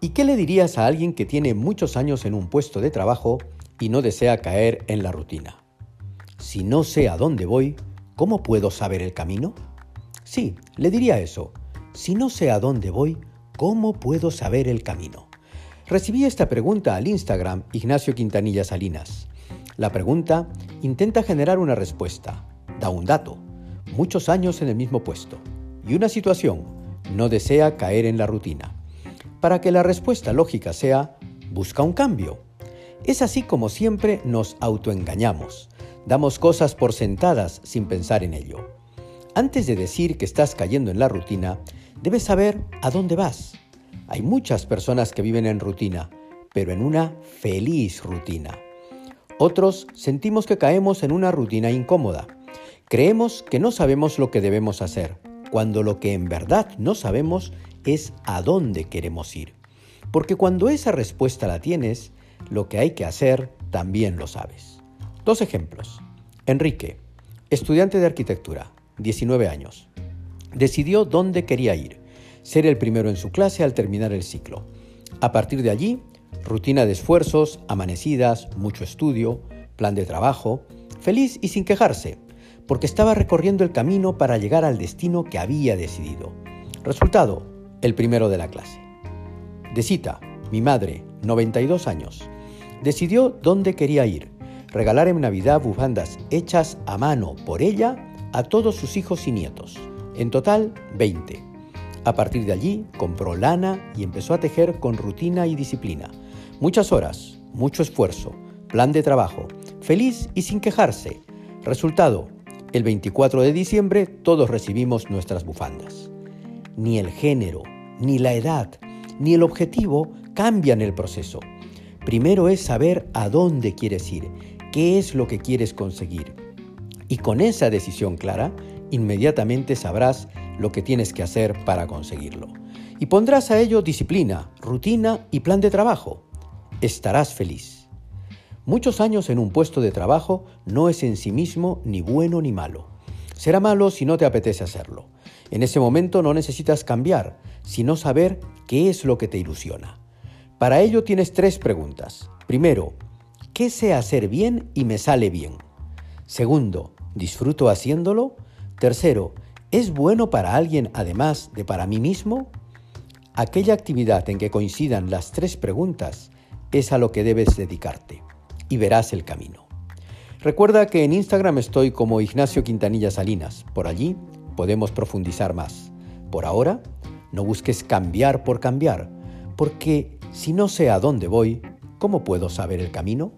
¿Y qué le dirías a alguien que tiene muchos años en un puesto de trabajo y no desea caer en la rutina? Si no sé a dónde voy, ¿cómo puedo saber el camino? Sí, le diría eso. Si no sé a dónde voy, ¿cómo puedo saber el camino? Recibí esta pregunta al Instagram Ignacio Quintanilla Salinas. La pregunta intenta generar una respuesta, da un dato, muchos años en el mismo puesto y una situación, no desea caer en la rutina para que la respuesta lógica sea, busca un cambio. Es así como siempre nos autoengañamos. Damos cosas por sentadas sin pensar en ello. Antes de decir que estás cayendo en la rutina, debes saber a dónde vas. Hay muchas personas que viven en rutina, pero en una feliz rutina. Otros sentimos que caemos en una rutina incómoda. Creemos que no sabemos lo que debemos hacer, cuando lo que en verdad no sabemos es a dónde queremos ir. Porque cuando esa respuesta la tienes, lo que hay que hacer también lo sabes. Dos ejemplos. Enrique, estudiante de arquitectura, 19 años. Decidió dónde quería ir, ser el primero en su clase al terminar el ciclo. A partir de allí, rutina de esfuerzos, amanecidas, mucho estudio, plan de trabajo, feliz y sin quejarse, porque estaba recorriendo el camino para llegar al destino que había decidido. Resultado, el primero de la clase. De cita, mi madre, 92 años, decidió dónde quería ir, regalar en Navidad bufandas hechas a mano por ella a todos sus hijos y nietos, en total 20. A partir de allí compró lana y empezó a tejer con rutina y disciplina. Muchas horas, mucho esfuerzo, plan de trabajo, feliz y sin quejarse. Resultado, el 24 de diciembre todos recibimos nuestras bufandas ni el género, ni la edad, ni el objetivo cambian el proceso. Primero es saber a dónde quieres ir, qué es lo que quieres conseguir. Y con esa decisión clara, inmediatamente sabrás lo que tienes que hacer para conseguirlo. Y pondrás a ello disciplina, rutina y plan de trabajo. Estarás feliz. Muchos años en un puesto de trabajo no es en sí mismo ni bueno ni malo. Será malo si no te apetece hacerlo. En ese momento no necesitas cambiar, sino saber qué es lo que te ilusiona. Para ello tienes tres preguntas. Primero, ¿qué sé hacer bien y me sale bien? Segundo, ¿disfruto haciéndolo? Tercero, ¿es bueno para alguien además de para mí mismo? Aquella actividad en que coincidan las tres preguntas es a lo que debes dedicarte y verás el camino. Recuerda que en Instagram estoy como Ignacio Quintanilla Salinas. Por allí podemos profundizar más. Por ahora, no busques cambiar por cambiar, porque si no sé a dónde voy, ¿cómo puedo saber el camino?